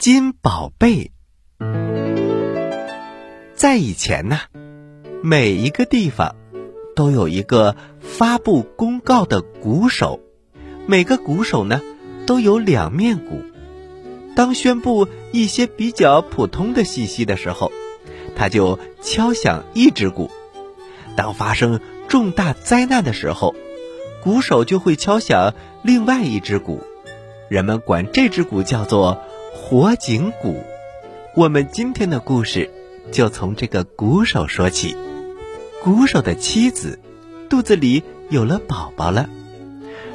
金宝贝。在以前呢，每一个地方都有一个发布公告的鼓手，每个鼓手呢都有两面鼓。当宣布一些比较普通的信息的时候，他就敲响一只鼓；当发生重大灾难的时候，鼓手就会敲响另外一只鼓。人们管这只鼓叫做火警鼓。我们今天的故事就从这个鼓手说起。鼓手的妻子肚子里有了宝宝了，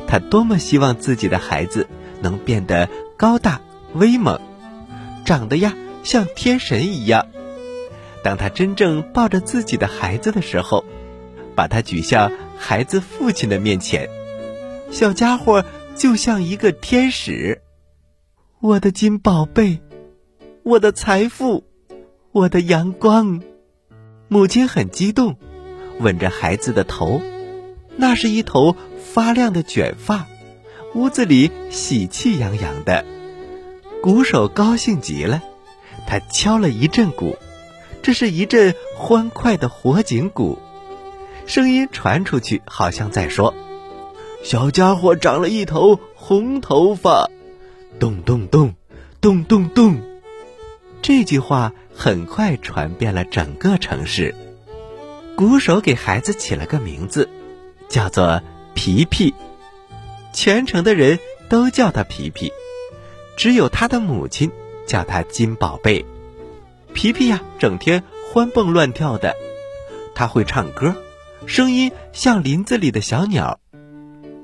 他多么希望自己的孩子能变得高大威猛，长得呀像天神一样。当他真正抱着自己的孩子的时候，把他举向孩子父亲的面前，小家伙。就像一个天使，我的金宝贝，我的财富，我的阳光。母亲很激动，吻着孩子的头，那是一头发亮的卷发。屋子里喜气洋洋的，鼓手高兴极了，他敲了一阵鼓，这是一阵欢快的火警鼓，声音传出去，好像在说。小家伙长了一头红头发，咚咚咚，咚咚咚。这句话很快传遍了整个城市。鼓手给孩子起了个名字，叫做皮皮。全城的人都叫他皮皮，只有他的母亲叫他金宝贝。皮皮呀，整天欢蹦乱跳的，他会唱歌，声音像林子里的小鸟。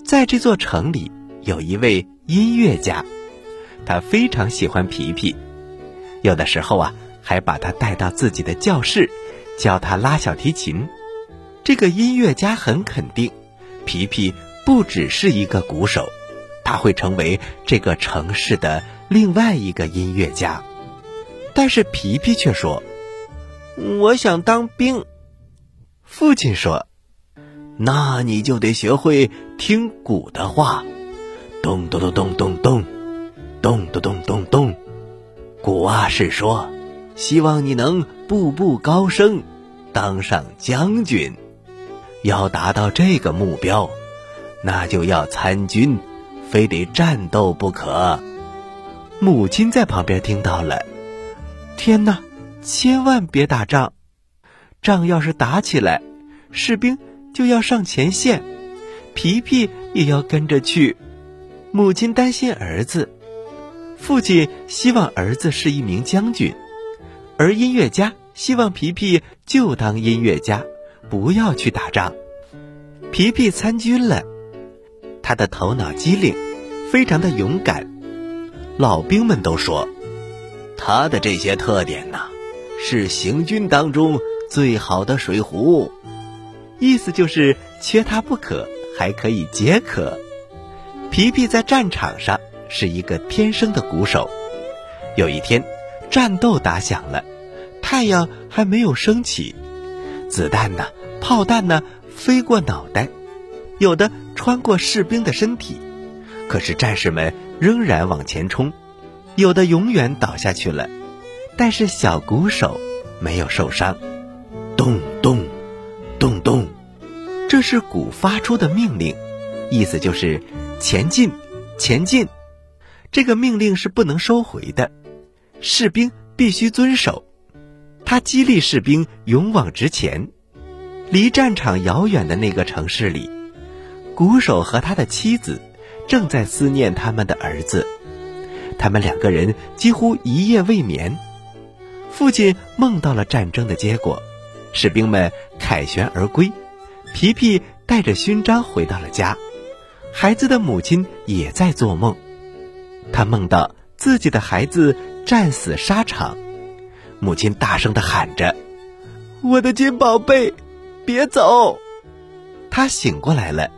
在这座城里，有一位音乐家，他非常喜欢皮皮，有的时候啊，还把他带到自己的教室，教他拉小提琴。这个音乐家很肯定，皮皮不只是一个鼓手，他会成为这个城市的另外一个音乐家。但是皮皮却说：“我想当兵。”父亲说。那你就得学会听鼓的话，咚咚咚咚咚咚，咚咚咚咚咚。古阿是说，希望你能步步高升，当上将军。要达到这个目标，那就要参军，非得战斗不可。母亲在旁边听到了，天哪，千万别打仗！仗要是打起来，士兵。就要上前线，皮皮也要跟着去。母亲担心儿子，父亲希望儿子是一名将军，而音乐家希望皮皮就当音乐家，不要去打仗。皮皮参军了，他的头脑机灵，非常的勇敢。老兵们都说，他的这些特点呐，是行军当中最好的水壶。意思就是缺他不可，还可以解渴。皮皮在战场上是一个天生的鼓手。有一天，战斗打响了，太阳还没有升起，子弹呢、炮弹呢飞过脑袋，有的穿过士兵的身体，可是战士们仍然往前冲，有的永远倒下去了，但是小鼓手没有受伤。咚咚。咚咚，这是鼓发出的命令，意思就是前进，前进。这个命令是不能收回的，士兵必须遵守。他激励士兵勇往直前。离战场遥远的那个城市里，鼓手和他的妻子正在思念他们的儿子。他们两个人几乎一夜未眠。父亲梦到了战争的结果。士兵们凯旋而归，皮皮带着勋章回到了家。孩子的母亲也在做梦，他梦到自己的孩子战死沙场。母亲大声的喊着：“我的金宝贝，别走！”他醒过来了，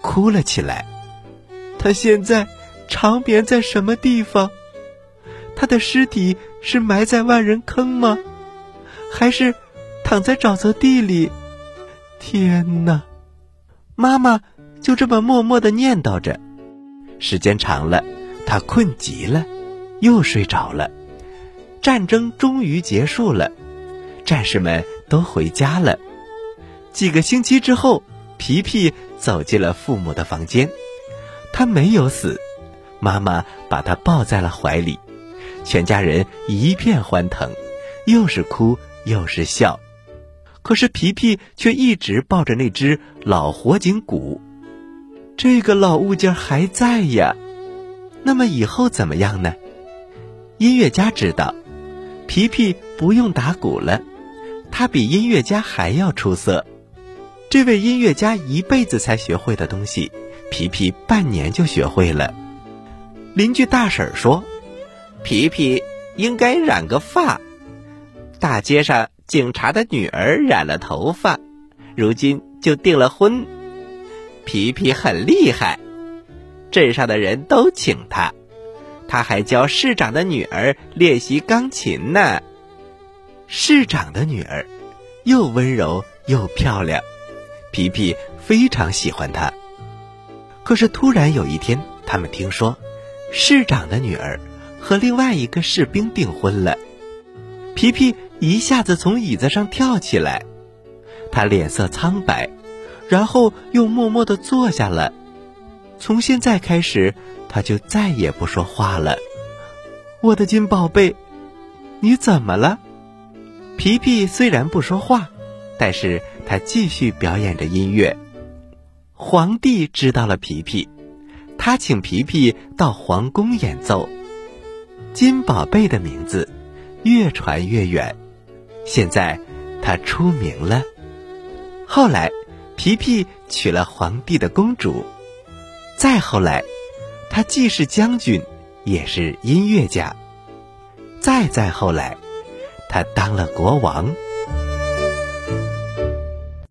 哭了起来。他现在长眠在什么地方？他的尸体是埋在万人坑吗？还是？躺在沼泽地里，天哪！妈妈就这么默默的念叨着。时间长了，他困极了，又睡着了。战争终于结束了，战士们都回家了。几个星期之后，皮皮走进了父母的房间，他没有死，妈妈把他抱在了怀里，全家人一片欢腾，又是哭又是笑。可是皮皮却一直抱着那只老火警鼓，这个老物件还在呀。那么以后怎么样呢？音乐家知道，皮皮不用打鼓了，他比音乐家还要出色。这位音乐家一辈子才学会的东西，皮皮半年就学会了。邻居大婶说：“皮皮应该染个发。”大街上。警察的女儿染了头发，如今就订了婚。皮皮很厉害，镇上的人都请他。他还教市长的女儿练习钢琴呢。市长的女儿又温柔又漂亮，皮皮非常喜欢她。可是突然有一天，他们听说市长的女儿和另外一个士兵订婚了。皮皮一下子从椅子上跳起来，他脸色苍白，然后又默默地坐下了。从现在开始，他就再也不说话了。我的金宝贝，你怎么了？皮皮虽然不说话，但是他继续表演着音乐。皇帝知道了皮皮，他请皮皮到皇宫演奏。金宝贝的名字。越传越远，现在他出名了。后来，皮皮娶了皇帝的公主。再后来，他既是将军，也是音乐家。再再后来，他当了国王。